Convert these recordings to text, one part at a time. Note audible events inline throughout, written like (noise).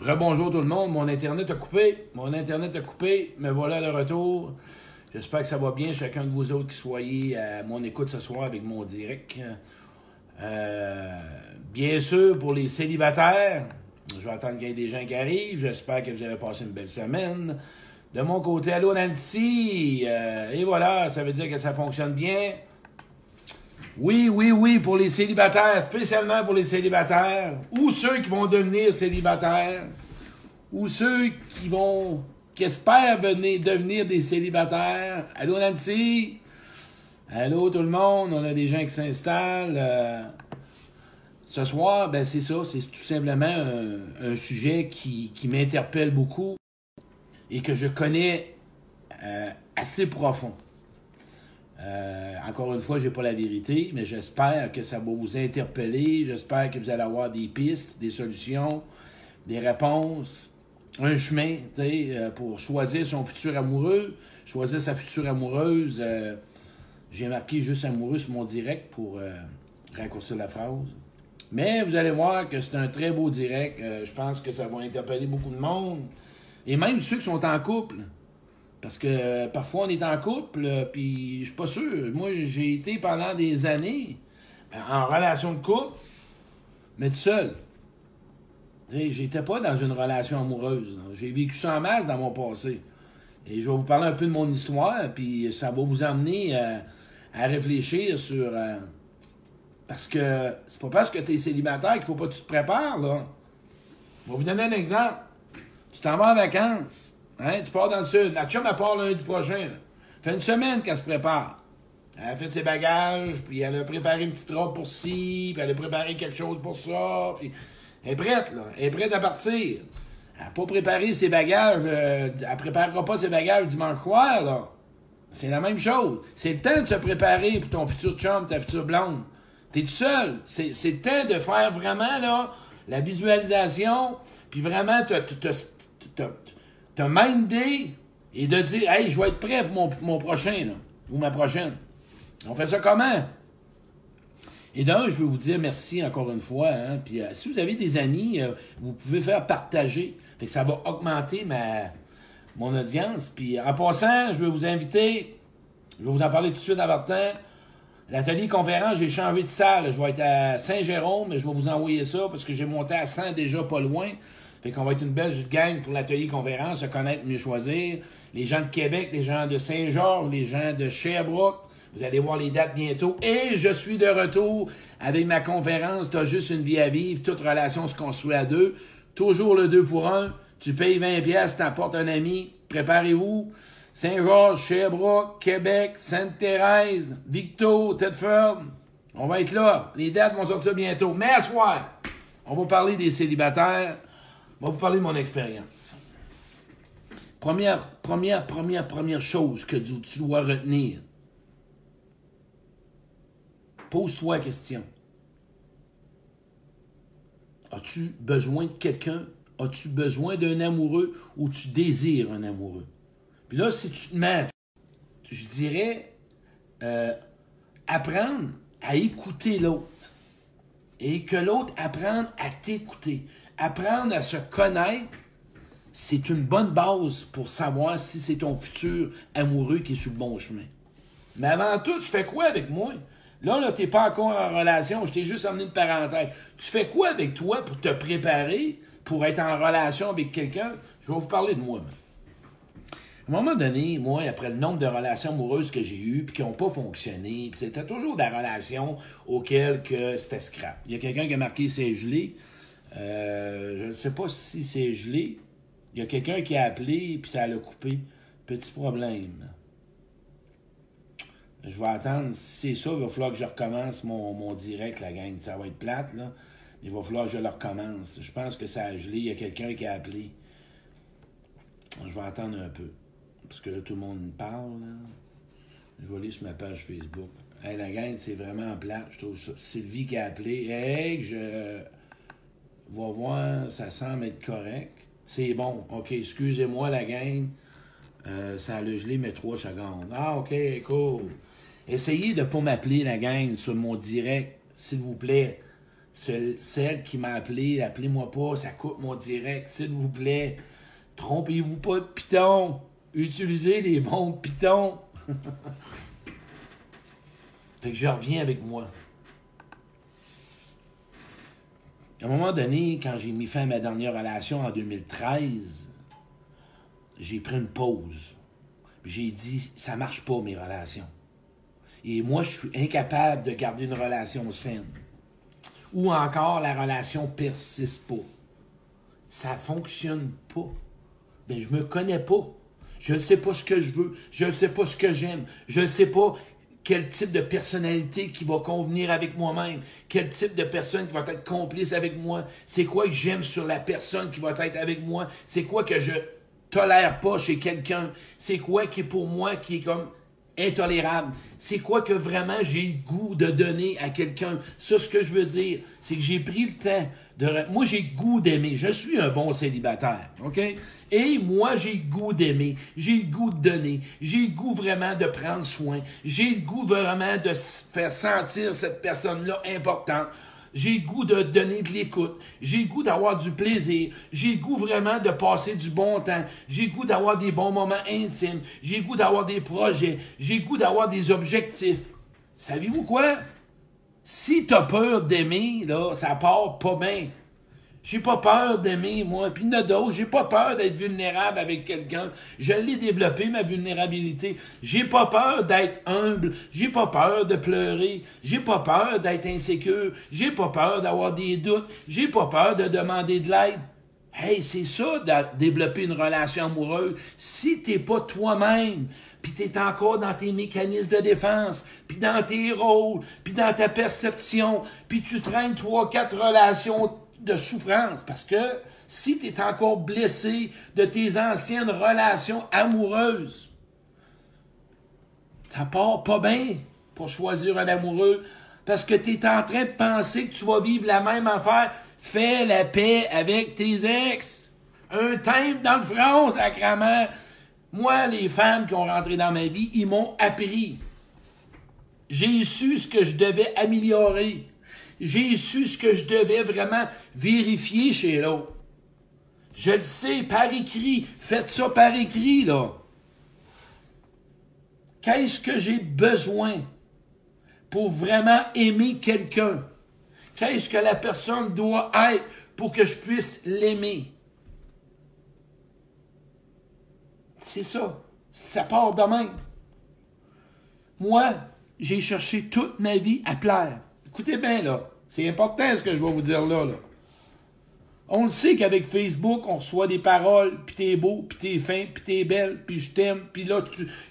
Rebonjour tout le monde, mon internet a coupé, mon internet a coupé, me voilà de retour. J'espère que ça va bien, chacun de vous autres qui soyez à mon écoute ce soir avec mon direct. Euh, bien sûr, pour les célibataires, je vais attendre qu'il y ait des gens qui arrivent. J'espère que vous avez passé une belle semaine. De mon côté, allô Nancy. Euh, et voilà, ça veut dire que ça fonctionne bien. Oui, oui, oui, pour les célibataires, spécialement pour les célibataires, ou ceux qui vont devenir célibataires, ou ceux qui vont, qui espèrent venir, devenir des célibataires. Allô Nancy? Allô tout le monde, on a des gens qui s'installent. Euh, ce soir, ben c'est ça, c'est tout simplement un, sujet qui, qui m'interpelle beaucoup et que je connais euh, assez profond. Euh, encore une fois, je n'ai pas la vérité, mais j'espère que ça va vous interpeller. J'espère que vous allez avoir des pistes, des solutions, des réponses, un chemin euh, pour choisir son futur amoureux, choisir sa future amoureuse. Euh, j'ai marqué juste amoureux sur mon direct pour raccourcir la phrase. Mais vous allez voir que c'est un très beau direct. je pense que ça va interpeller beaucoup de monde. Et même ceux qui sont en couple. Parce que euh, parfois on est en couple, euh, puis je suis pas sûr. Moi, j'ai été pendant des années ben, en relation de couple, mais tout seul. J'étais pas dans une relation amoureuse. J'ai vécu ça en masse dans mon passé. Et je vais vous parler un peu de mon histoire, puis ça va vous amener euh, à réfléchir sur. parce que c'est pas parce que tu es célibataire qu'il faut pas que tu te prépares, là. Je vais vous donner un exemple. Tu t'en vas en vacances. Hein? Tu pars dans le sud. La chum, elle part lundi prochain. Fait une semaine qu'elle se prépare. Elle a fait ses bagages, puis elle a préparé une petite robe pour ci, puis elle a préparé quelque chose pour ça, puis elle est prête, là. Elle est prête à partir. Elle n'a pas préparé ses bagages, euh, elle préparera pas ses bagages dimanche soir, là. C'est la même chose. C'est le temps de se préparer pour ton futur chum, ta future blonde. T'es tout seul. C'est, le temps de faire vraiment, là, la visualisation, puis vraiment te, te, te minder et de dire Hey, je vais être prêt pour mon, prochain, là, ou ma prochaine. On fait ça comment? Et d'un, je veux vous dire merci encore une fois. Hein, puis euh, si vous avez des amis, euh, vous pouvez faire partager. Fait que ça va augmenter ma, mon audience. Puis en passant, je vais vous inviter, je vais vous en parler tout de suite en partant. L'atelier conférence, j'ai changé de salle. Je vais être à Saint-Jérôme, mais je vais vous envoyer ça parce que j'ai monté à 100 déjà pas loin. Fait qu'on va être une belle gang pour l'atelier conférence, se connaître, mieux choisir. Les gens de Québec, les gens de Saint-Georges, les gens de Sherbrooke. Vous allez voir les dates bientôt. Et je suis de retour avec ma conférence. T'as juste une vie à vivre. Toute relation se construit à deux. Toujours le deux pour un. Tu payes 20 pièces, t'apportes un ami. Préparez-vous. Saint-Georges, Sherbrooke, Québec, Sainte-Thérèse, Victo, Tedford. On va être là. Les dates vont sortir bientôt. Mais à soir, on va parler des célibataires. Je vais vous parler de mon expérience. Première, première, première, première chose que tu, dois retenir. Pose-toi la question. As-tu besoin de quelqu'un? As-tu besoin d'un amoureux ou tu désires un amoureux? Puis là, si tu te mets, je dirais, euh, apprendre à écouter l'autre et que l'autre apprenne à t'écouter apprendre à se connaître, c'est une bonne base pour savoir si c'est ton futur amoureux qui est sur le bon chemin. Mais avant tout, tu fais quoi avec moi? Là, là, t'es pas encore en relation, je t'ai juste amené une parenthèse. Tu fais quoi avec toi pour te préparer pour être en relation avec quelqu'un? Je vais vous parler de moi. À un moment donné, moi, après le nombre de relations amoureuses que j'ai eues puis qui n'ont pas fonctionné, c'était toujours des relations auxquelles que c'était scrap. Il y a quelqu'un qui a marqué c'est gelé. Euh, je ne sais pas si c'est gelé. Il y a quelqu'un qui a appelé puis ça l'a coupé. Petit problème. Je vais attendre. Si c'est ça, il va falloir que je recommence mon, direct, la gang. Ça va être plate, là. Il va falloir que je le recommence. Je pense que ça a gelé. Il y a quelqu'un qui a appelé. Je vais attendre un peu. Parce que là, tout le monde me parle. Je vais aller sur ma page Facebook. Hey, la gang, c'est vraiment plate. Je trouve ça. Sylvie qui a appelé. Hey, je va voir, ça semble être correct. C'est bon. OK, excusez-moi la gang. Euh, ça a gelé mes trois secondes. Ah, OK, cool. Essayez de ne pas m'appeler la gang sur mon direct, s'il vous plaît. celle qui m'a appelé, appelez-moi pas, ça coupe mon direct, s'il vous plaît. Trompez-vous pas de piton. Utilisez les bons pitons. (laughs) fait que je reviens avec moi. À un moment donné, quand j'ai mis fin à ma dernière relation en 2013, j'ai pris une pause. J'ai dit, ça marche pas mes relations. Et moi, je suis incapable de garder une relation saine. Ou encore, la relation persiste pas. Ça fonctionne pas. Ben, je me connais pas. Je ne sais pas ce que je veux. Je ne sais pas ce que j'aime. Je ne sais pas quel type de personnalité qui va convenir avec moi-même, quel type de personne qui va être complice avec moi, c'est quoi que j'aime sur la personne qui va être avec moi, c'est quoi que je tolère pas chez quelqu'un, c'est quoi qui est pour moi qui est comme intolérable. C'est quoi que vraiment j'ai le goût de donner à quelqu'un? Ça, ce que je veux dire, c'est que j'ai pris le temps de... Moi, j'ai le goût d'aimer. Je suis un bon célibataire, OK? Et moi, j'ai le goût d'aimer. J'ai le goût de donner. J'ai le goût vraiment de prendre soin. J'ai le goût vraiment de faire sentir cette personne-là importante. J'ai goût de donner de l'écoute. J'ai le goût d'avoir du plaisir. J'ai le goût vraiment de passer du bon temps. J'ai le goût d'avoir des bons moments intimes. J'ai le goût d'avoir des projets. J'ai le goût d'avoir des objectifs. Savez-vous quoi? Si t'as peur d'aimer, là, ça part pas bien. J'ai pas peur d'aimer, moi. Puis d'autres, j'ai pas peur d'être vulnérable avec quelqu'un. Je l'ai développé, ma vulnérabilité. J'ai pas peur d'être humble. J'ai pas peur de pleurer. J'ai pas peur d'être insécure. J'ai pas peur d'avoir des doutes. J'ai pas peur de demander de l'aide. Hey, c'est ça, de développer une relation amoureuse. Si t'es pas toi-même, puis t'es encore dans tes mécanismes de défense, puis dans tes rôles, puis dans ta perception, puis tu traînes trois, quatre relations de souffrance parce que si tu es encore blessé de tes anciennes relations amoureuses, ça part pas bien pour choisir un amoureux parce que tu es en train de penser que tu vas vivre la même affaire. Fais la paix avec tes ex. Un thème dans le front, sacrament. Moi, les femmes qui ont rentré dans ma vie, ils m'ont appris. J'ai su ce que je devais améliorer j'ai su ce que je devais vraiment vérifier chez l'autre. Je le sais, par écrit. Faites ça par écrit, là. Qu'est-ce que j'ai besoin pour vraiment aimer quelqu'un? Qu'est-ce que la personne doit être pour que je puisse l'aimer? C'est ça. Ça part de. Moi, j'ai cherché toute ma vie à plaire. Écoutez bien, là. C'est important ce que je vais vous dire là, là. On le sait qu'avec Facebook, on reçoit des paroles, puis t'es beau, puis t'es fin, puis t'es belle, puis je t'aime, puis là,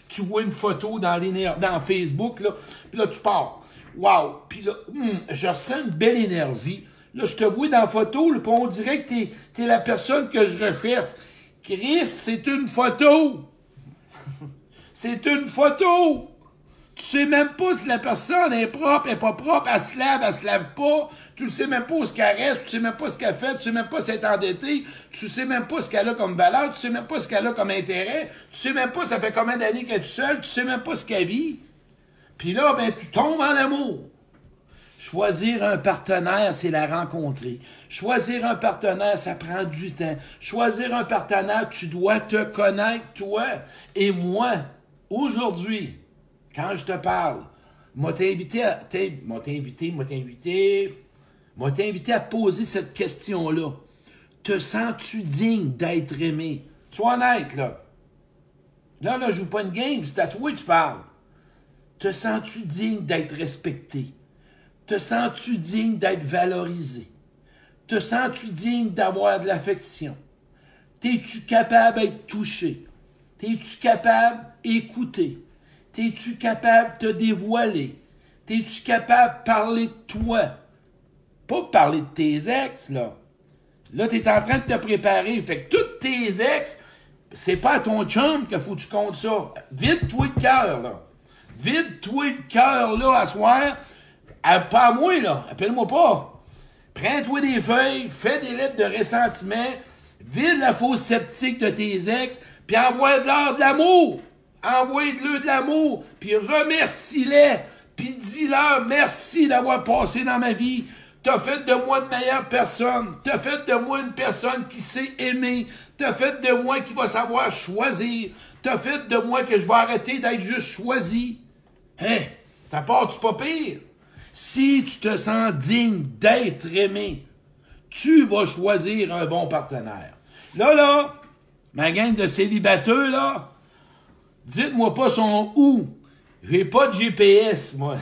tu, vois une photo dans, dans Facebook, là, puis là, tu pars. Wow! Puis là, hum, je ressens une belle énergie. Là, je te vois dans la photo, puis on dirait que t'es es la personne que je recherche. Chris, c'est une photo! (laughs) c'est une photo! Tu sais même pas si la personne est propre, est pas propre, elle se lave, elle se lave pas. Tu ne sais même pas où ce qu'elle reste, tu sais même pas ce qu'elle fait, tu sais même pas si elle est endettée, tu sais même pas ce qu'elle a comme valeur, tu sais même pas ce qu'elle a comme intérêt, tu sais même pas ça fait combien d'années qu'elle est seule, tu sais même pas ce qu'elle vit. Puis là, ben, tu tombes en amour. Choisir un partenaire, c'est la rencontrer. Choisir un partenaire, ça prend du temps. Choisir un partenaire, tu dois te connaître, toi. Et moi, aujourd'hui, quand je te parle, m'a invité à, m'a invité, m'a invité, m'a invité à poser cette question-là. Te sens-tu digne d'être aimé? Sois honnête, là. Là, là, je joue pas une game, c'est à toi que tu parles. Te sens-tu digne d'être respecté? Te sens-tu digne d'être valorisé? Te sens-tu digne d'avoir de l'affection? T'es-tu capable d'être touché? T'es-tu capable d'écouter? T'es-tu capable de te dévoiler? T'es-tu capable de parler de toi? Pas parler de tes ex, là. Là, t'es en train de te préparer. Fait que tous tes ex, c'est pas à ton chum qu'il faut que tu comptes ça. Vide-toi le cœur, là. Vide-toi le cœur, là, à soir. pas à moi, là. Appelle-moi pas. Prends-toi des feuilles, fais des lettres de ressentiment, vide la fausse sceptique de tes ex, puis envoie de de l'amour envoie-le de l'amour, puis remercie-les, puis dis-leur merci d'avoir passé dans ma vie. T'as fait de moi une meilleure personne. T'as fait de moi une personne qui sait aimer. T'as fait de moi qui va savoir choisir. T'as fait de moi que je vais arrêter d'être juste choisi. Hein? Ta part, tu pas pire. Si tu te sens digne d'être aimé, tu vas choisir un bon partenaire. Là, là, ma gang de célibataires, là, dites-moi pas son où. J'ai pas de GPS, moi.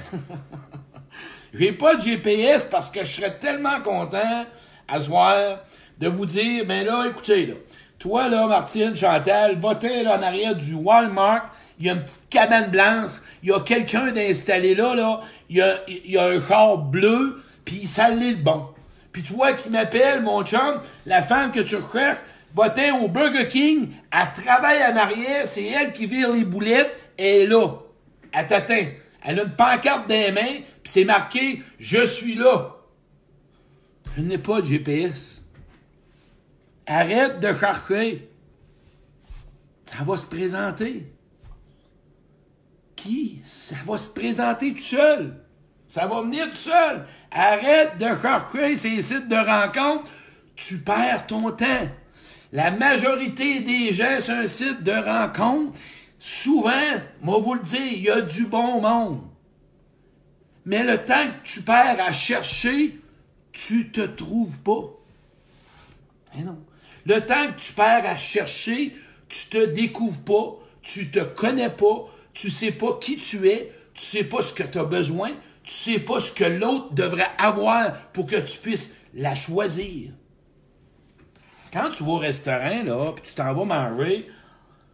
(laughs) J'ai pas de GPS parce que je serais tellement content à soir de vous dire, ben là, écoutez, là, toi, là, Martine, Chantal, votez là, en arrière du Walmart, il y a une petite cabane blanche, il y a quelqu'un d'installé là, là, il y a, il y a un char bleu, puis ça l'est le bon. Puis toi qui m'appelles, mon chum, la femme que tu recherches, va au Burger King, elle travaille en arrière, c'est elle qui vire les boulettes, elle est là. Elle t'atteint. Elle a une pancarte dans les mains, puis c'est marqué Je suis là. Je n'ai pas de GPS. Arrête de chercher. Ça va se présenter. Qui? Ça va se présenter tout seul. Ça va venir tout seul. Arrête de chercher ces sites de rencontres. Tu perds ton temps. La majorité des gens sur un site de rencontre, souvent, moi vous le dire, il y a du bon monde. Mais le temps que tu perds à chercher, tu te trouves pas. Eh non. Le temps que tu perds à chercher, tu te découvres pas, tu te connais pas, tu sais pas qui tu es, tu sais pas ce que tu as besoin, tu sais pas ce que l'autre devrait avoir pour que tu puisses la choisir. Quand tu vas au restaurant, là, puis tu t'en vas manger,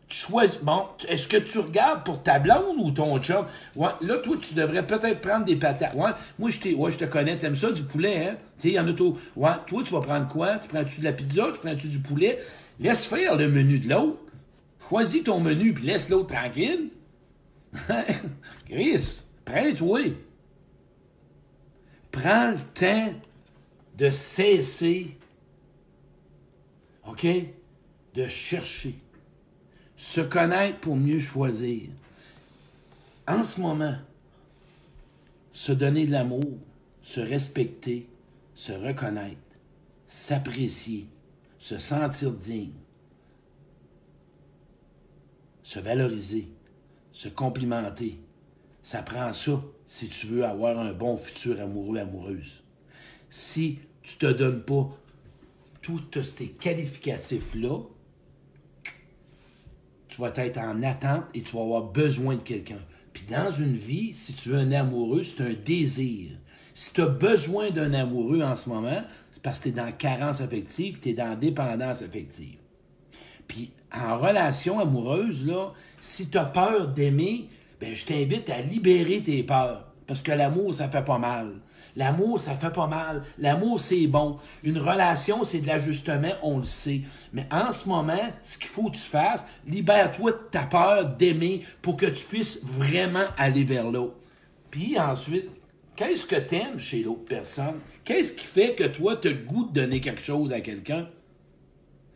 tu choisis. Bon, est-ce que tu regardes pour ta blonde ou ton chum? Ouais, là, toi, tu devrais peut-être prendre des patates. Ouais, moi, je, te connais, t'aimes ça, du poulet, hein? Tu sais, il y en a tout. Ouais, toi, tu vas prendre quoi? Tu prends-tu de la pizza? Tu prends-tu du poulet? Laisse faire le menu de l'autre. Choisis ton menu, puis laisse l'autre tranquille. (laughs) Chris, prends-toi. Prends le temps de cesser, OK, de chercher. Se connaître pour mieux choisir. En ce moment, se donner de l'amour, se respecter, se reconnaître, s'apprécier, se sentir digne, se valoriser, se complimenter. Ça prend ça si tu veux avoir un bon futur amoureux, amoureuse. Si tu te donnes pas tous ces qualificatifs-là, tu vas être en attente et tu vas avoir besoin de quelqu'un. Puis dans une vie, si tu veux un amoureux, c'est un désir. Si tu as besoin d'un amoureux en ce moment, c'est parce que tu es dans carence affective, tu es dans dépendance affective. Puis en relation amoureuse, là, si tu as peur d'aimer, ben, je t'invite à libérer tes peurs. Parce que l'amour, ça fait pas mal. L'amour, ça fait pas mal. L'amour, c'est bon. Une relation, c'est de l'ajustement, on le sait. Mais en ce moment, ce qu'il faut que tu fasses, libère-toi de ta peur d'aimer pour que tu puisses vraiment aller vers l'autre. Puis ensuite, qu'est-ce que tu aimes chez l'autre personne? Qu'est-ce qui fait que toi, tu as le goût de donner quelque chose à quelqu'un?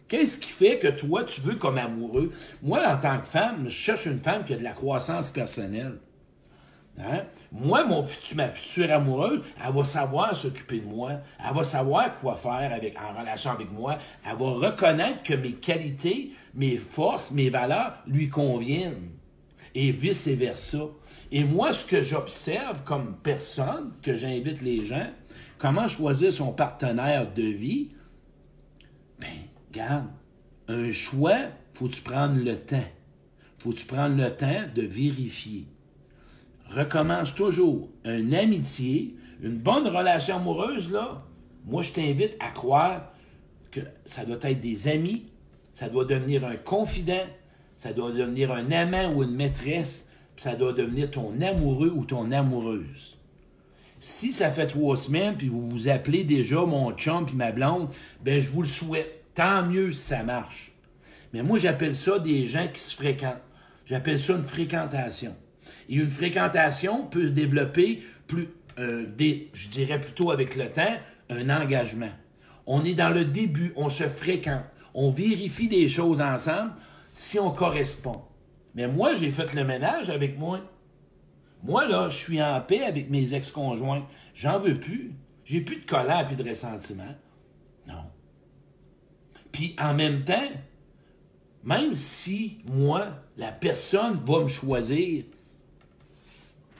Qu'est-ce qui fait que toi, tu veux comme amoureux? Moi, en tant que femme, je cherche une femme qui a de la croissance personnelle. Hein? Moi, mon, ma future amoureuse, elle va savoir s'occuper de moi. Elle va savoir quoi faire en relation avec moi. Elle va reconnaître que mes qualités, mes forces, mes valeurs lui conviennent. Et vice-versa. Et moi, ce que j'observe comme personne, que j'invite les gens, comment choisir son partenaire de vie, ben, regarde, un choix, faut-tu prendre le temps? Faut-tu prendre le temps de vérifier? Recommence toujours une amitié, une bonne relation amoureuse, là, moi, je t'invite à croire que ça doit être des amis, ça doit devenir un confident, ça doit devenir un amant ou une maîtresse, puis ça doit devenir ton amoureux ou ton amoureuse. Si ça fait trois semaines, puis vous vous appelez déjà mon chum puis ma blonde, ben je vous le souhaite. Tant mieux si ça marche. Mais moi, j'appelle ça des gens qui se fréquentent. J'appelle ça une fréquentation. Et une fréquentation peut développer plus, euh, je dirais plutôt avec le temps, un engagement. On est dans le début, on se fréquente, on vérifie des choses ensemble si on correspond. Mais moi, j'ai fait le ménage avec moi. Moi, là, je suis en paix avec mes ex-conjoints. J'en veux plus. J'ai plus de colère puis de ressentiment. Non. Puis en même temps, même si moi, la personne va me choisir,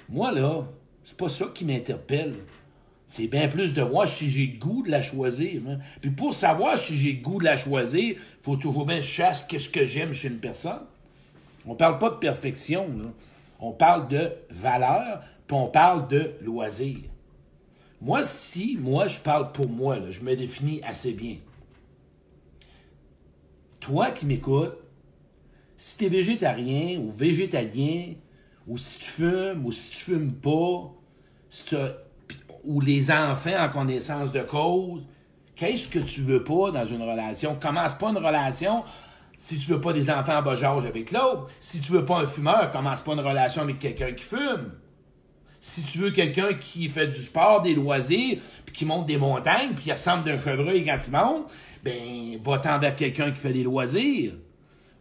moi là, c'est pas ça qui m'interpelle. C'est bien plus de moi si j'ai le goût de la choisir. hein. Puis pour savoir si j'ai le goût de la choisir, faut toujours bien chasse qu'est-ce que j'aime chez une personne. On parle pas de perfection. On parle de valeur, puis on parle de loisir. Moi, si, moi, je parle pour moi, je me définis assez bien. Toi qui m'écoutes, si tu es végétarien ou végétalien, ou si tu fumes, ou si tu fumes pas, ou les enfants en connaissance de cause, qu'est-ce que tu veux pas dans une relation? Commence pas une relation si tu veux pas des enfants en bas âge avec l'autre. Si tu veux pas un fumeur, commence pas une relation avec quelqu'un qui fume. Si tu veux quelqu'un qui fait du sport, des loisirs, puis qui monte des montagnes, puis qui ressemble d'un chevreuil quand il monte, ben, va-t'en vers quelqu'un qui fait des loisirs.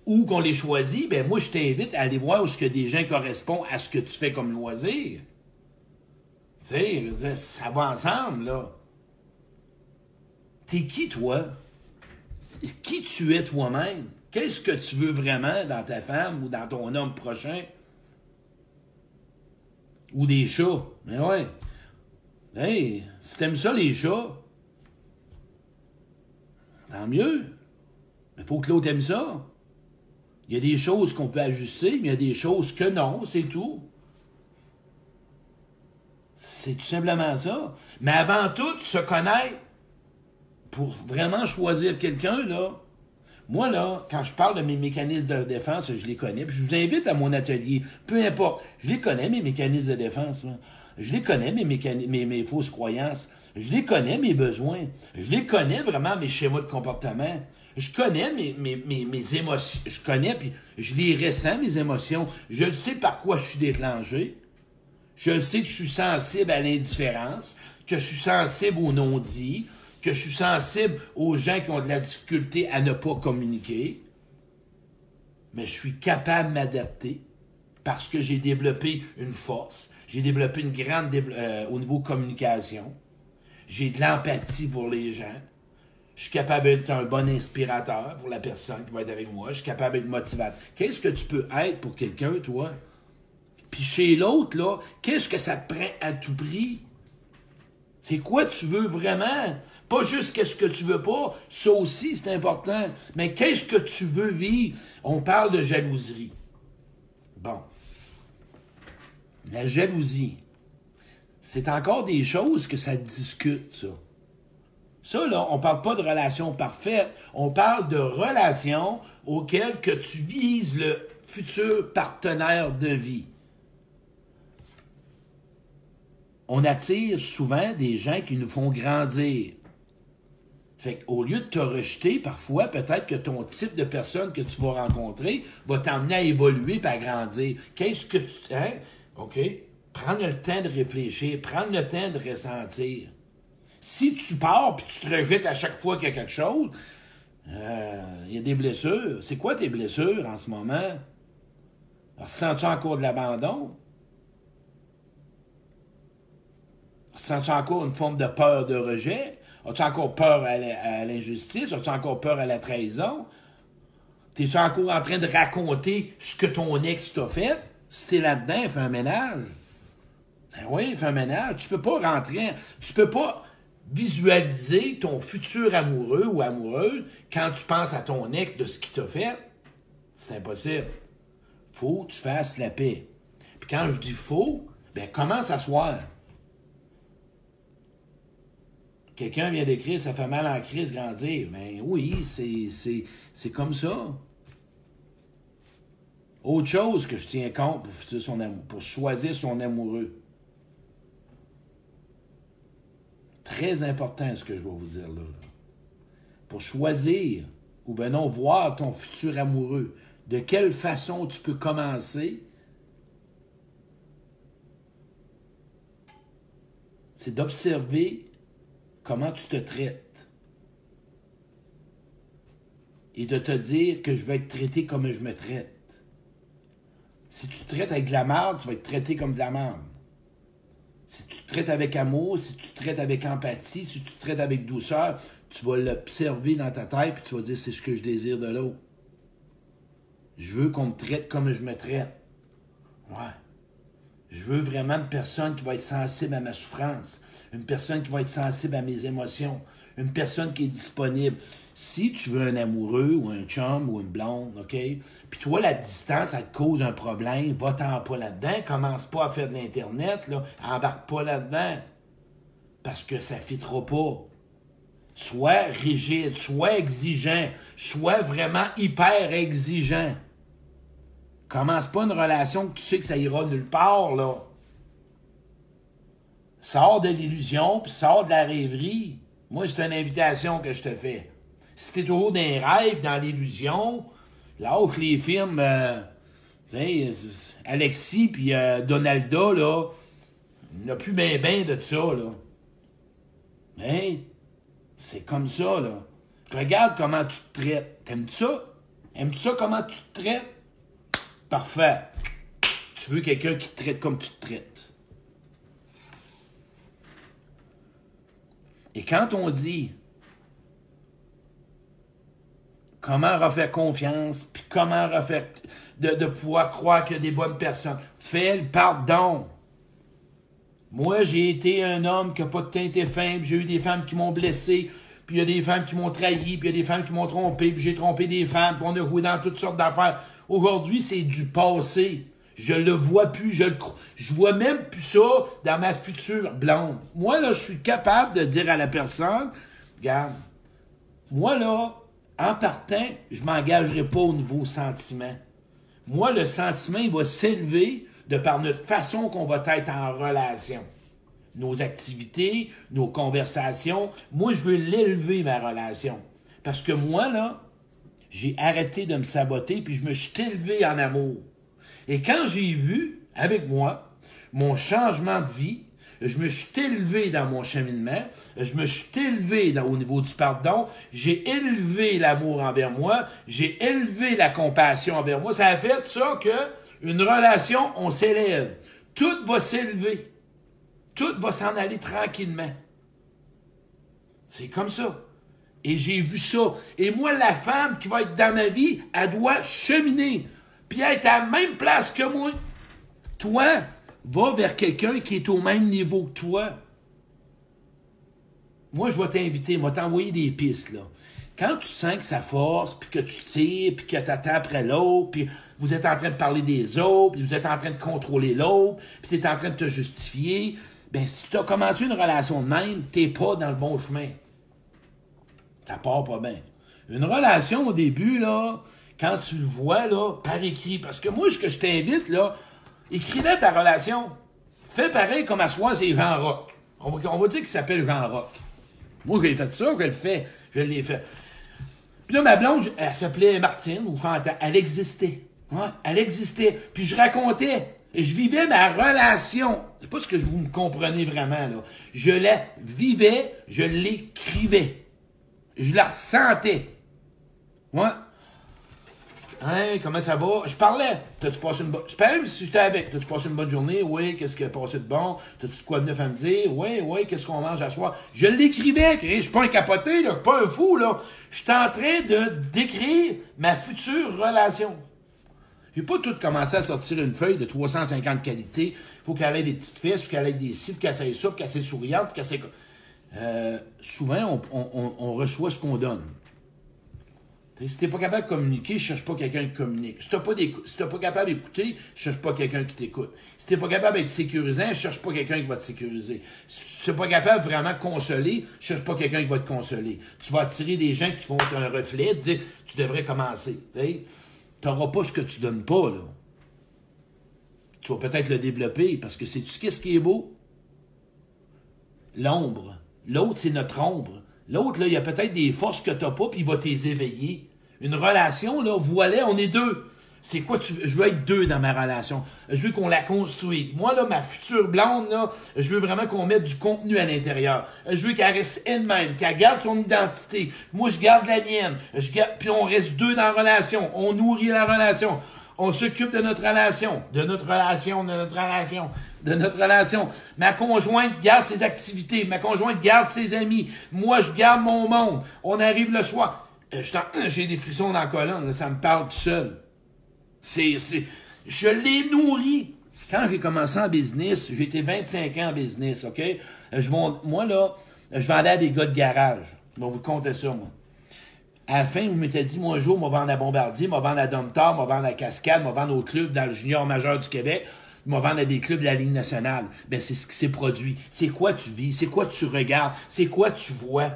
Ou qu'on les choisit, ben, moi, je t'invite à aller voir où ce que des gens correspondent à ce que tu fais comme loisir. Tu sais, ça va ensemble, là. T'es qui, toi? Qui tu es toi-même? Qu'est-ce que tu veux vraiment dans ta femme ou dans ton homme prochain? Ou des chats. Mais ouais. Hey, si t'aimes ça, les chats, tant mieux. Mais faut que l'autre aime ça. Il y a des choses qu'on peut ajuster, mais il y a des choses que non, c'est tout. C'est tout simplement ça. Mais avant tout, se connaître pour vraiment choisir quelqu'un, là. Moi, là, quand je parle de mes mécanismes de défense, je les connais. Puis je vous invite à mon atelier. Peu importe. Je les connais, mes mécanismes de défense. Je les connais, mes, mes fausses croyances. Je les connais, mes besoins. Je les connais vraiment, mes schémas de comportement. Je connais mes, mes, mes, mes émotions. Je connais, puis je les ressens, mes émotions. Je le sais par quoi je suis déclenché. Je le sais que je suis sensible à l'indifférence, que je suis sensible au non-dit, que je suis sensible aux gens qui ont de la difficulté à ne pas communiquer. Mais je suis capable de m'adapter parce que j'ai développé une force, j'ai développé une grande euh, au niveau communication, j'ai de l'empathie pour les gens, je suis capable d'être un bon inspirateur pour la personne qui va être avec moi, je suis capable d'être motivateur. Qu'est-ce que tu peux être pour quelqu'un, toi? Puis chez l'autre, là, qu'est-ce que ça te prend à tout prix? C'est quoi tu veux vraiment? Pas juste qu'est-ce que tu veux pas, ça aussi c'est important. Mais qu'est-ce que tu veux vivre? On parle de jalousie. Bon. La jalousie. C'est encore des choses que ça discute, ça. Ça, là, on parle pas de relation parfaite, on parle de relation auquel que tu vises le futur partenaire de vie. On attire souvent des gens qui nous font grandir. Fait qu'au lieu de te rejeter, parfois, peut-être que ton type de personne que tu vas rencontrer va t'emmener à évoluer et à grandir. Qu'est-ce que tu. Hein? OK? Prendre le temps de réfléchir, prendre le temps de ressentir. Si tu pars puis tu te rejettes à chaque fois qu'il y a quelque chose, euh, il y a des blessures. C'est quoi tes blessures en ce moment? Ressens-tu encore de l'abandon? Ressens-tu encore une forme de peur de rejet? As-tu encore peur à l'injustice? As-tu encore peur à la trahison? T'es-tu encore en train de raconter ce que ton ex t'a fait? Si t'es là-dedans, fais un ménage. Ben oui, fais un ménage. Tu peux pas rentrer, tu peux pas visualiser ton futur amoureux ou amoureuse quand tu penses à ton ex de ce qu'il t'a fait. C'est impossible. Faut que tu fasses la paix. Puis quand je dis faut, ben commence à. Quelqu'un vient d'écrire ça fait mal en crise grandir. Ben oui, c'est, comme ça. Autre chose que je tiens compte pour, son pour choisir son amoureux. Très important ce que je vais vous dire là. Pour choisir, ou ben non, voir ton futur amoureux, de quelle façon tu peux commencer, c'est d'observer comment tu te traites. Et de te dire que je vais être traité comme je me traite. Si tu te traites avec de la merde, tu vas être traité comme de la merde. Si tu te traites avec amour, si tu te traites avec empathie, si tu te traites avec douceur, tu vas l'observer dans ta tête, puis tu vas dire c'est ce que je désire de l'autre. Je veux qu'on me traite comme je me traite. Ouais. Je veux vraiment une personne qui va être sensible à ma souffrance, une personne qui va être sensible à mes émotions, une personne qui est disponible. Si tu veux un amoureux ou un chum ou une blonde, OK? Puis toi, la distance, ça te cause un problème, va-t'en pas là-dedans, commence pas à faire de l'Internet, là, embarque pas là-dedans. Parce que ça trop pas. Sois rigide, sois exigeant, sois vraiment hyper exigeant. Commence pas une relation que tu sais que ça ira nulle part, là. Sors de l'illusion, puis sors de la rêverie. Moi, c'est une invitation que je te fais. Si t'es toujours dans les rêves, dans l'illusion, là où les films, euh, Alexis puis euh, Donalda, là, n'a plus bien ben de ça, là. Mais, c'est comme ça, là. Regarde comment tu te traites. T'aimes-tu ça? Aimes-tu ça comment tu te traites? Parfait. Tu veux quelqu'un qui te traite comme tu te traites. Et quand on dit comment refaire confiance, puis comment refaire de, pouvoir croire qu'il y a des bonnes personnes, fais le pardon. Moi, j'ai été un homme qui n'a pas de teinte et j'ai eu des femmes qui m'ont blessé, puis il y a des femmes qui m'ont trahi, puis il y a des femmes qui m'ont trompé, puis j'ai trompé des femmes, puis on a joué dans toutes sortes d'affaires. Aujourd'hui, c'est du passé. Je le vois plus, je le je vois même plus ça dans ma future blonde. Moi, là, je suis capable de dire à la personne, regarde, moi, là, en partant, je m'engagerai pas au niveau sentiment. Moi, le sentiment, il va s'élever de par notre façon qu'on va être en relation. Nos activités, nos conversations. Moi, je veux l'élever, ma relation. Parce que moi, là, j'ai arrêté de me saboter, puis je me suis élevé en amour. Et quand j'ai vu, avec moi, mon changement de vie, je me suis élevé dans mon cheminement, je me suis élevé au niveau du pardon, j'ai élevé l'amour envers moi, j'ai élevé la compassion envers moi. Ça a fait ça que une relation, on s'élève. Tout va s'élever. Tout va s'en aller tranquillement. C'est comme ça. Et j'ai vu ça. Et moi, la femme qui va être dans ma vie, elle doit cheminer. Puis être à la même place que moi. Toi, va vers quelqu'un qui est au même niveau que toi. Moi, je vais t'inviter, moi, t'envoyer des pistes, là. Quand tu sens que ça force, puis que tu tires, puis que tu attends après l'autre, puis vous êtes en train de parler des autres, puis vous êtes en train de contrôler l'autre, puis tu es en train de te justifier, ben si tu as commencé une relation de même, t'es pas dans le bon chemin. Ça part pas bien. Une relation au début, là, quand tu le vois, là, par écrit, parce que moi, ce que je t'invite, là, écris-le ta relation. Fais pareil comme à soi, c'est Jean Rock. On va, dire qu'il s'appelle Jean Rock. Moi, j'ai fait ça, je le fais. Je l'ai fait. Puis là, ma blonde, elle s'appelait Martine ou Chantal. Elle existait. Elle existait. Puis je racontais. Et je vivais ma relation. C'est pas ce que vous me comprenez vraiment, là. Je la vivais, je l'écrivais. Je la ressentais. Ouais. Hein, comment ça va? Je parlais. T'as-tu passé une bonne. Je parlais si j'étais avec. T'as-tu passé une bonne journée? Oui, qu'est-ce qui a passé de bon? T'as-tu quoi de neuf à me dire? Oui, oui, qu'est-ce qu'on mange à soir? Je l'écrivais, Je suis pas un capoté, là. Je suis pas un fou, là. Je suis en train de décrire ma future relation. J'ai pas tout commencé à sortir une feuille de 350 qualités. Faut qu'elle ait des petites fesses, faut qu'elle ait des cils, qu'elle soit souffle, qu'elle soit souriante, qu'elle soit... Euh, souvent, on, reçoit ce qu'on donne. Si t'es pas capable de communiquer, cherche pas quelqu'un qui communique. Si t'es pas, pas capable d'écouter, cherche pas quelqu'un qui t'écoute. Si t'es pas capable d'être sécurisant, cherche pas quelqu'un qui va te sécuriser. Si t'es pas capable vraiment de consoler, cherche pas quelqu'un qui va te consoler. Tu vas attirer des gens qui être un reflet, dire tu devrais commencer. Tu n'auras pas ce que tu donnes pas, là. Tu vas peut-être le développer parce que c'est tu qu'est-ce qui est beau? L'ombre. L'autre, c'est notre ombre. L'autre, là, il y a peut-être des forces que tu n'as pas, puis il va t'éveiller. Une relation, là, voilà, on est deux. C'est quoi tu veux? Je veux être deux dans ma relation. Je veux qu'on la construise. Moi, là, ma future blonde, là, je veux vraiment qu'on mette du contenu à l'intérieur. Je veux qu'elle reste elle-même, qu'elle garde son identité. Moi, je garde la mienne. Puis on reste deux dans la relation. On nourrit la relation. On s'occupe de notre relation, de notre relation, de notre relation, de notre relation. Ma conjointe garde ses activités, ma conjointe garde ses amis. Moi, je garde mon monde. On arrive le soir. Euh, j'ai des frissons dans la colonne, ça me parle tout seul. C'est, je l'ai nourri. Quand j'ai commencé en business, j'ai été 25 ans en business, OK? Euh, je moi, là, je vendais à des gars de garage. Bon, vous comptez ça, moi. À la fin, vous m'étiez dit, moi, un jour, je vais vendre à Bombardier, je vais vendre à Domtar, je vais vendre à Cascade, je vais vendre au club dans le junior majeur du Québec, vais vendre à des clubs de la Ligue nationale. Ben, c'est ce qui s'est produit. C'est quoi tu vis? C'est quoi tu regardes? C'est quoi tu vois?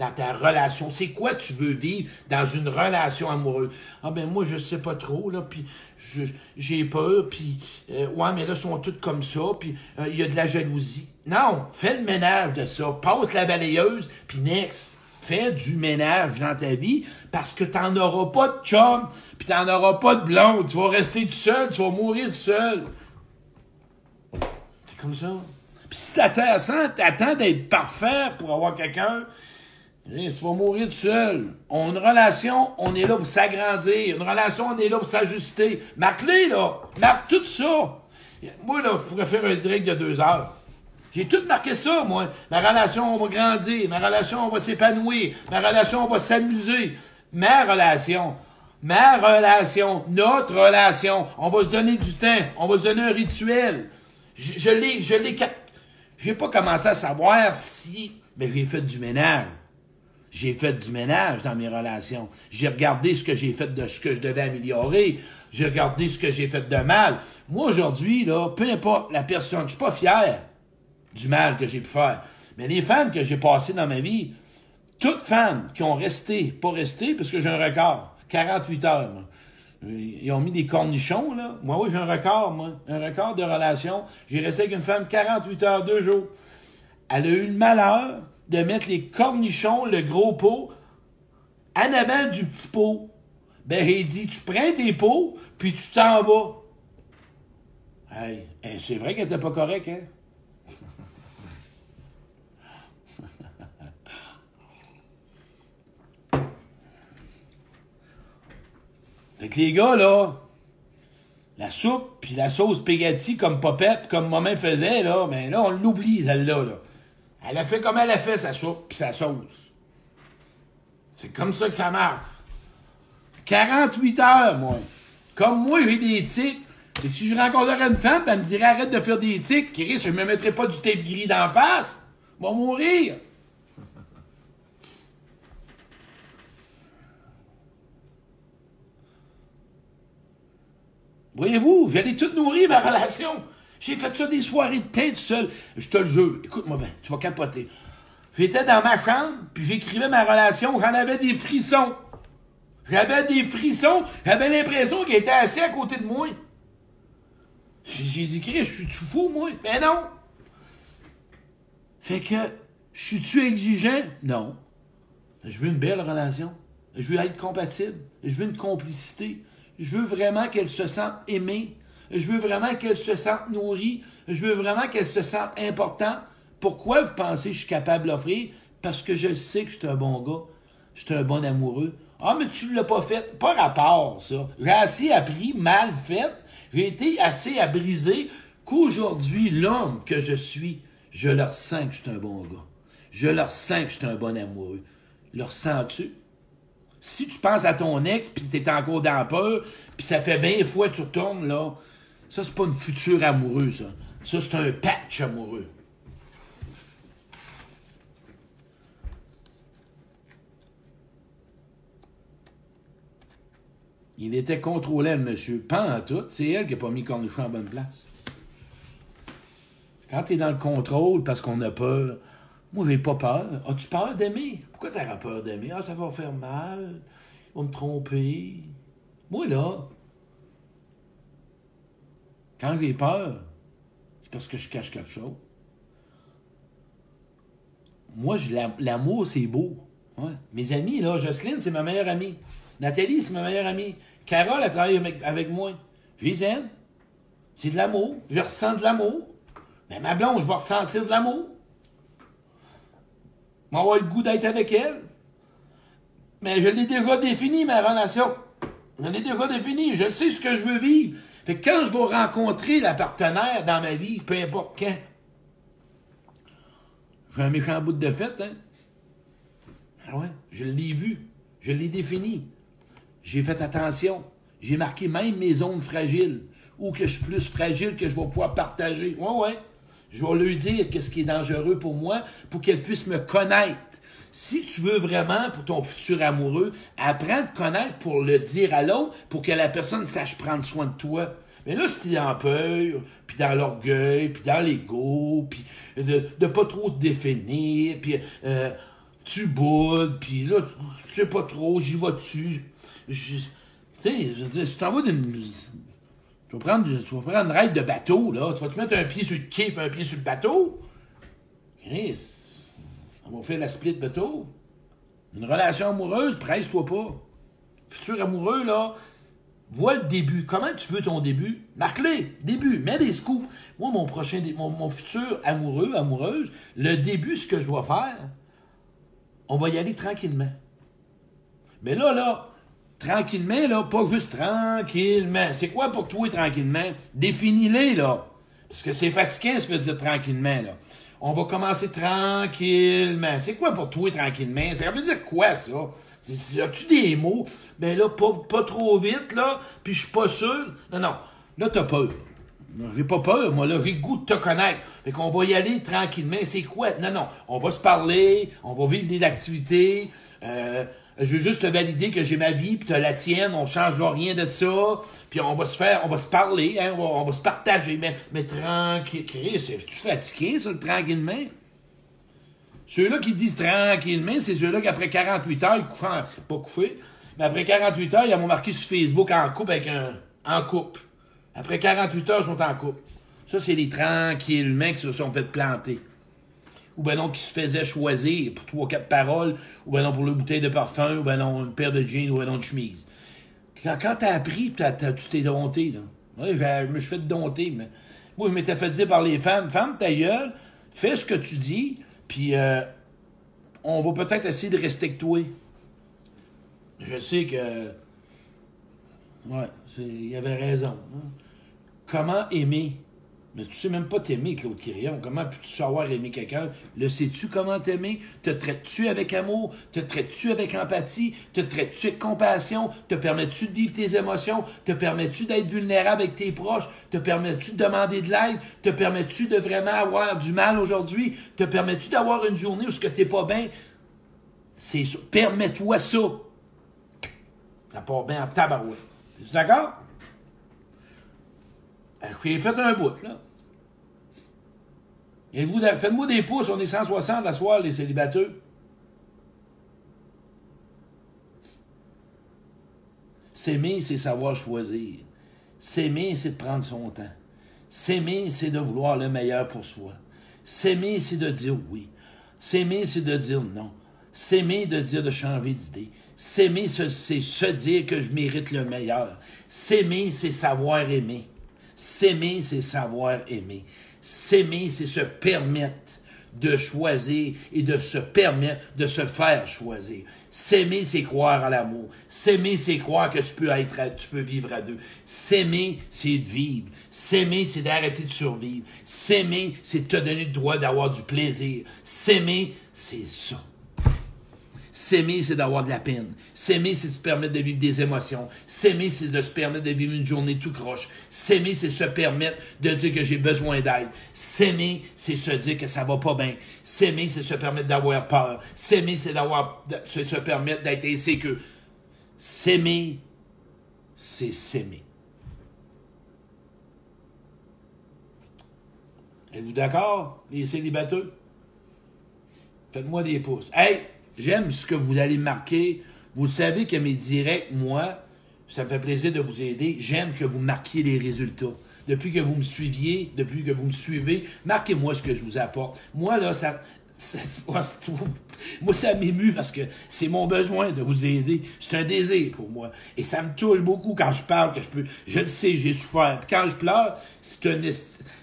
dans ta relation? C'est quoi tu veux vivre dans une relation amoureuse? Ah ben moi, je sais pas trop, là, puis j'ai peur, puis euh, ouais, mais là, ils sont tous comme ça, puis euh, il y a de la jalousie. Non, fais le ménage de ça. Passe la balayeuse, puis next. Fais du ménage dans ta vie parce que t'en auras pas de chum, puis t'en auras pas de blonde. Tu vas rester tout seul, tu vas mourir tout seul. Comme ça. Puis si t'attends ça, t'attends d'être parfait pour avoir quelqu'un, tu vas mourir tout seul. On, une relation, on est là pour s'agrandir. Une relation, on est là pour s'ajuster. Marque-les, là. Marque tout ça. Moi, là, je pourrais faire un direct de deux heures. J'ai tout marqué ça, moi. Ma relation, on va grandir. Ma relation, on va s'épanouir. Ma relation, on va s'amuser. Ma relation. Ma relation. Notre relation. On va se donner du temps. On va se donner un rituel. Je, je l'ai, je l'ai, pas commencé à savoir si, mais j'ai fait du ménage. J'ai fait du ménage dans mes relations. J'ai regardé ce que j'ai fait de ce que je devais améliorer. J'ai regardé ce que j'ai fait de mal. Moi, aujourd'hui, peu importe la personne, je suis pas fier du mal que j'ai pu faire. Mais les femmes que j'ai passées dans ma vie, toutes femmes qui ont resté, pas resté, parce que j'ai un record, 48 heures. Ils ont mis des cornichons, là. Moi, oui, j'ai un record, moi. Un record de relation. J'ai resté avec une femme 48 heures, deux jours. Elle a eu le malheur de mettre les cornichons, le gros pot, en avant du petit pot. Ben, il dit, tu prends tes pots, puis tu t'en vas. Hey, c'est vrai qu'elle était pas correcte, hein? Fait que les gars, là, la soupe puis la sauce spaghetti comme Popette, comme maman faisait, là, ben là, on l'oublie, celle-là, là. Elle a fait comme elle a fait sa soupe puis sa sauce. C'est comme ça que ça marche. 48 heures, moi. Comme moi, j'ai des tics. Et si je rencontrerais une femme, elle me dirait arrête de faire des tics. Chris, je me mettrai pas du tape gris d'en face. Je vais mourir. Voyez-vous, j'allais tout nourrir ma relation. J'ai fait ça des soirées de tête seul. Je te le jure. Écoute-moi bien, tu vas capoter. J'étais dans ma chambre, puis j'écrivais ma relation, j'en avais des frissons. J'avais des frissons, j'avais l'impression qu'il était assis à côté de moi. J'ai dit, Chris, je suis fou, moi? Mais non! Fait que, je suis-tu exigeant? Non. Je veux une belle relation. Je veux être compatible. Je veux une complicité. Je veux vraiment qu'elle se sente aimée. Je veux vraiment qu'elle se sente nourrie. Je veux vraiment qu'elle se sente importante. Pourquoi vous pensez que je suis capable d'offrir? Parce que je sais que je suis un bon gars. Je suis un bon amoureux. Ah, mais tu ne l'as pas fait. Pas rapport, ça. J'ai assez appris, mal fait. J'ai été assez à briser qu'aujourd'hui, l'homme que je suis, je leur sens que je suis un bon gars. Je leur sens que je suis un bon amoureux. Le ressens-tu? Si tu penses à ton ex, puis t'es encore dans peur, puis ça fait 20 fois que tu retournes, là, ça, c'est pas une future amoureuse, ça. Ça, c'est un patch amoureux. Il était contrôlé, le monsieur. Pas en tout. C'est elle qui n'a pas mis Cornichon en bonne place. Quand tu es dans le contrôle parce qu'on a peur, moi, j'ai pas peur. As-tu peur d'aimer? Pourquoi t'auras peur d'aimer? Ah, ça va faire mal. Vont me tromper. Moi, là, quand j'ai peur, c'est parce que je cache quelque chose. Moi, l'amour, c'est beau. Mes amis, là, Jocelyne, c'est ma meilleure amie. Nathalie, c'est ma meilleure amie. Carole, elle travaille avec, moi. Je les aime. C'est de l'amour. Je ressens de l'amour. Mais ma blonde, je vais ressentir de l'amour. Je vais avoir le goût d'être avec elle. Mais je l'ai déjà défini, ma relation. J'en ai déjà défini. Je sais ce que je veux vivre. Fait que quand je vais rencontrer la partenaire dans ma vie, peu importe quand, j'ai un méchant bout de fête, hein? Ah ouais, je l'ai vu. Je l'ai défini. J'ai fait attention. J'ai marqué même mes zones fragiles. Ou que je suis plus fragile que je vais pouvoir partager. Ouais, ouais. Je vais lui dire qu'est-ce qui est dangereux pour moi pour qu'elle puisse me connaître. Si tu veux vraiment pour ton futur amoureux, apprends à te connaître pour le dire à l'autre, pour que la personne sache prendre soin de toi. Mais là, si t'es dans peur, puis dans l'orgueil, puis dans l'ego, puis de, de pas trop te définir, puis euh, tu boudes, puis là, tu sais pas trop, j'y dessus. Tu sais, je veux dire, si tu t'en vas d'une... Tu vas, prendre, tu vas prendre une raide de bateau, là. Tu vas te mettre un pied sur le quai et un pied sur le bateau. Chris, on va faire la split bateau. Une relation amoureuse, presse-toi pas. Futur amoureux, là, vois le début. Comment tu veux ton début? Marque-les. Début. Mets des scoops. Moi, mon prochain, mon, mon futur amoureux, amoureuse, le début, ce que je dois faire, on va y aller tranquillement. Mais là, là, tranquillement, là, pas juste tranquillement. C'est quoi pour toi tranquillement? Définis-les, là. Parce que c'est fatigant, ça veut dire tranquillement, là. On va commencer tranquillement. C'est quoi pour toi tranquillement? Ça veut dire quoi, ça? As-tu des mots? Ben là, pas, pas trop vite, là, puis je suis pas sûr. Non, non. Là, t'as peur. J'ai pas peur, moi, là, j'ai goût de te connaître. Fait qu'on va y aller tranquillement. C'est quoi? Non, non. On va se parler, on va vivre des activités. Euh, je veux juste te valider que j'ai ma vie, puis tu la tienne, on change rien de ça, puis on va se faire, on va se parler, hein, on, va, se partager, mais, mais tranquille, Chris, tu fatigué, ça, tranquillement? Ceux-là qui disent tranquillement, c'est ceux-là qu'après 48 heures, ils couchent pas couché, mais après 48 heures, ils m'ont marqué sur Facebook en couple avec un, en couple. Après 48 heures, ils sont en couple. Ça, c'est les tranquillement qui se sont fait planter ou ben non, qui se faisait choisir pour trois, quatre paroles, ou ben non, pour une bouteille de parfum, ou ben non, une paire de jeans, ou ben non, une chemise. Quand, quand t'as appris, tu t'es dompté, là. Oui, je me suis fait dompter, mais moi, je m'étais fait dire par les femmes, femme, ta gueule, fais ce que tu dis, puis euh, on va peut-être essayer de rester toi. Je sais que. Ouais, il y avait raison. Hein. Comment aimer? Mais tu sais même pas t'aimer, Claude Quirion. Comment peux-tu savoir aimer quelqu'un? Le sais-tu comment t'aimer? Te traites-tu avec amour? Te traites-tu avec empathie? Te traites-tu avec compassion? Te permets-tu de vivre tes émotions? Te permets-tu d'être vulnérable avec tes proches? Te permets-tu de demander de l'aide? Te permets-tu de vraiment avoir du mal aujourd'hui? Te permets-tu d'avoir une journée où ce que t'es pas bien? C'est ça. Permets-toi ça. T'as pas bien en tabarouette. Es-tu d'accord? J'ai fait un bout, là. Faites-moi des pouces, on est 160 à soir, les célibataires. S'aimer, c'est savoir choisir. S'aimer, c'est de prendre son temps. S'aimer, c'est de vouloir le meilleur pour soi. S'aimer, c'est de dire oui. S'aimer, c'est de dire non. S'aimer, de dire de changer d'idée. S'aimer, c'est se dire que je mérite le meilleur. S'aimer, c'est savoir aimer. S'aimer, c'est savoir aimer. S'aimer, c'est se permettre de choisir et de se permettre de se faire choisir. S'aimer, c'est croire à l'amour. S'aimer, c'est croire que tu peux être, tu peux vivre à deux. S'aimer, c'est vivre. S'aimer, c'est d'arrêter de survivre. S'aimer, c'est te donner le droit d'avoir du plaisir. S'aimer, c'est ça. S'aimer, c'est d'avoir de la peine. S'aimer, c'est de se permettre de vivre des émotions. S'aimer, c'est de se permettre de vivre une journée tout croche. S'aimer, c'est se permettre de dire que j'ai besoin d'aide. S'aimer, c'est se dire que ça va pas bien. S'aimer, c'est se permettre d'avoir peur. S'aimer, c'est d'avoir, se, permettre d'être insécure. S'aimer, c'est s'aimer. Êtes-vous d'accord, les célibataires? Faites-moi des pouces. Hey! J'aime ce que vous allez marquer. Vous savez que mes directs, moi, ça me fait plaisir de vous aider. J'aime que vous marquiez les résultats. Depuis que vous me suiviez, depuis que vous me suivez, marquez-moi ce que je vous apporte. Moi, là, ça, moi, ça m'émue parce que c'est mon besoin de vous aider. C'est un désir pour moi. Et ça me touche beaucoup quand je parle, que je peux. Je le sais, j'ai souffert. Puis quand je pleure, c'est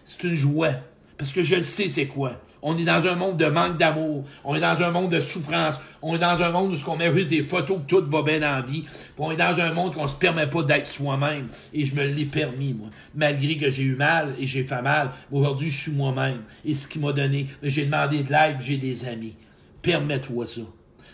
c'est une joie. Parce que je le sais, c'est quoi. On est dans un monde de manque d'amour. On est dans un monde de souffrance. On est dans un monde où on met juste des photos que tout va bien en vie. on est dans un monde qu'on se permet pas d'être soi-même. Et je me l'ai permis, moi. Malgré que j'ai eu mal et j'ai fait mal, aujourd'hui, je suis moi-même. Et ce qui m'a donné, j'ai demandé de l'aide, j'ai des amis. Permets-toi ça.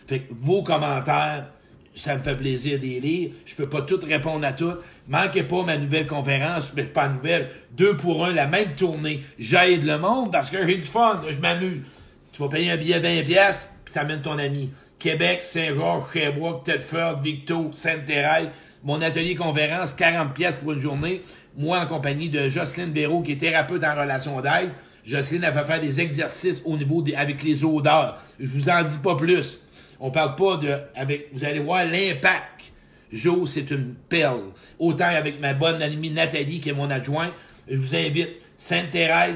Fait que vos commentaires, ça me fait plaisir d'y lire. Je peux pas tout répondre à tout. Manquez pas ma nouvelle conférence, mais pas nouvelle. Deux pour un, la même tournée. J'aide le monde parce que j'ai du fun, je m'amuse. Tu vas payer un billet 20 pièces, puis t'amènes ton ami. Québec, Saint-Georges, Sherbrooke, Tedford, Victo, Sainte-Thérèse. Mon atelier conférence, 40 pièces pour une journée. Moi, en compagnie de Jocelyne Véraud, qui est thérapeute en relation d'aide. Jocelyne a fait faire des exercices au niveau des, avec les odeurs. Je vous en dis pas plus. On parle pas de, avec, vous allez voir l'impact. Joe, c'est une perle. Autant avec ma bonne amie Nathalie, qui est mon adjoint. Je vous invite. Sainte-Thérèse,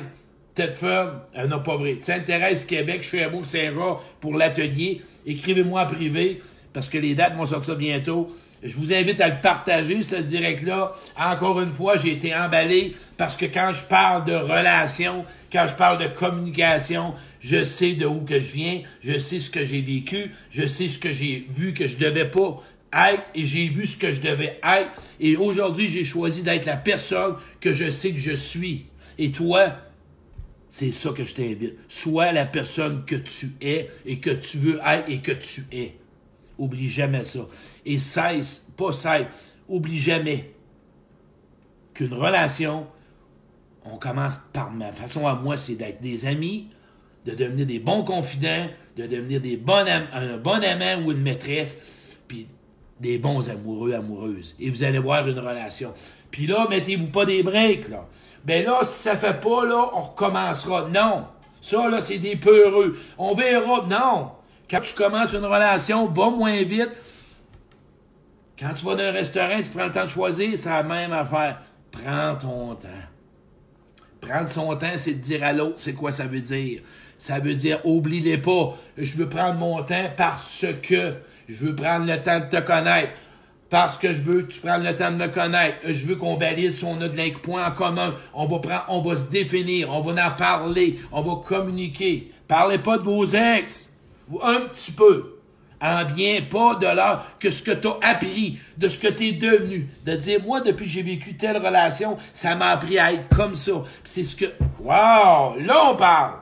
Tedford, euh, non pas vrai. Sainte-Thérèse, Québec, Sherbrooke, Saint-Jean pour l'atelier. Écrivez-moi en privé, parce que les dates vont sortir bientôt. Je vous invite à le partager, ce direct-là. Encore une fois, j'ai été emballé parce que quand je parle de relations, quand je parle de communication, je sais de où que je viens, je sais ce que j'ai vécu, je sais ce que j'ai vu que je devais pas être et j'ai vu ce que je devais être. Et aujourd'hui, j'ai choisi d'être la personne que je sais que je suis. Et toi, c'est ça que je t'invite. Sois la personne que tu es et que tu veux être et que tu es. Oublie jamais ça. Et cesse, pas cesse, oublie jamais qu'une relation, on commence par ma façon à moi, c'est d'être des amis, de devenir des bons confidents, de devenir des un bon amant ou une maîtresse, puis des bons amoureux, amoureuses. Et vous allez voir une relation. Puis là, mettez-vous pas des breaks, là. Ben là, si ça fait pas, là, on recommencera. Non. Ça, là, c'est des peureux. On verra. Non. Quand tu commences une relation, va moins vite. Quand tu vas dans un restaurant, tu prends le temps de choisir, c'est la même affaire. Prends ton temps. Prendre son temps, c'est de dire à l'autre c'est quoi ça veut dire. Ça veut dire oublie-les pas. Je veux prendre mon temps parce que je veux prendre le temps de te connaître. Parce que je veux que tu prennes le temps de me connaître. Je veux qu'on valide si on a de points en commun. On va prendre, on va se définir, on va en parler, on va communiquer. Parlez pas de vos ex un petit peu, en bien, pas de l'heure que ce que tu as appris, de ce que tu es devenu. De dire, moi, depuis que j'ai vécu telle relation, ça m'a appris à être comme ça. C'est ce que. Wow! Là, on parle!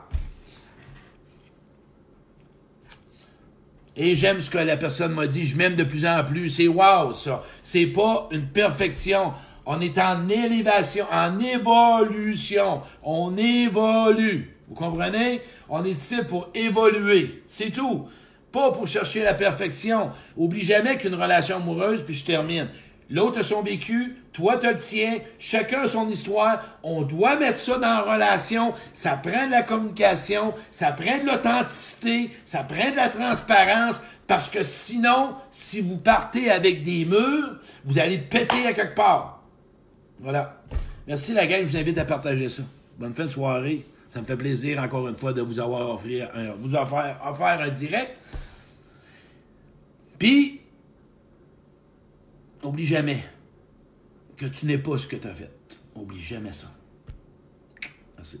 Et j'aime ce que la personne m'a dit, je m'aime de plus en plus. C'est wow, ça. C'est pas une perfection. On est en élévation, en évolution. On évolue. Vous comprenez? On est ici pour évoluer. C'est tout. Pas pour chercher la perfection. Oublie jamais qu'une relation amoureuse, puis je termine. L'autre a son vécu, toi tu le tien, chacun a son histoire. On doit mettre ça dans la relation. Ça prend de la communication, ça prend de l'authenticité, ça prend de la transparence. Parce que sinon, si vous partez avec des murs, vous allez péter à quelque part. Voilà. Merci la gang, je vous invite à partager ça. Bonne fin de soirée. Ça me fait plaisir, encore une fois, de vous avoir offert un, vous offert un direct. Puis, oublie jamais que tu n'es pas ce que tu as fait. Oublie jamais ça. Merci.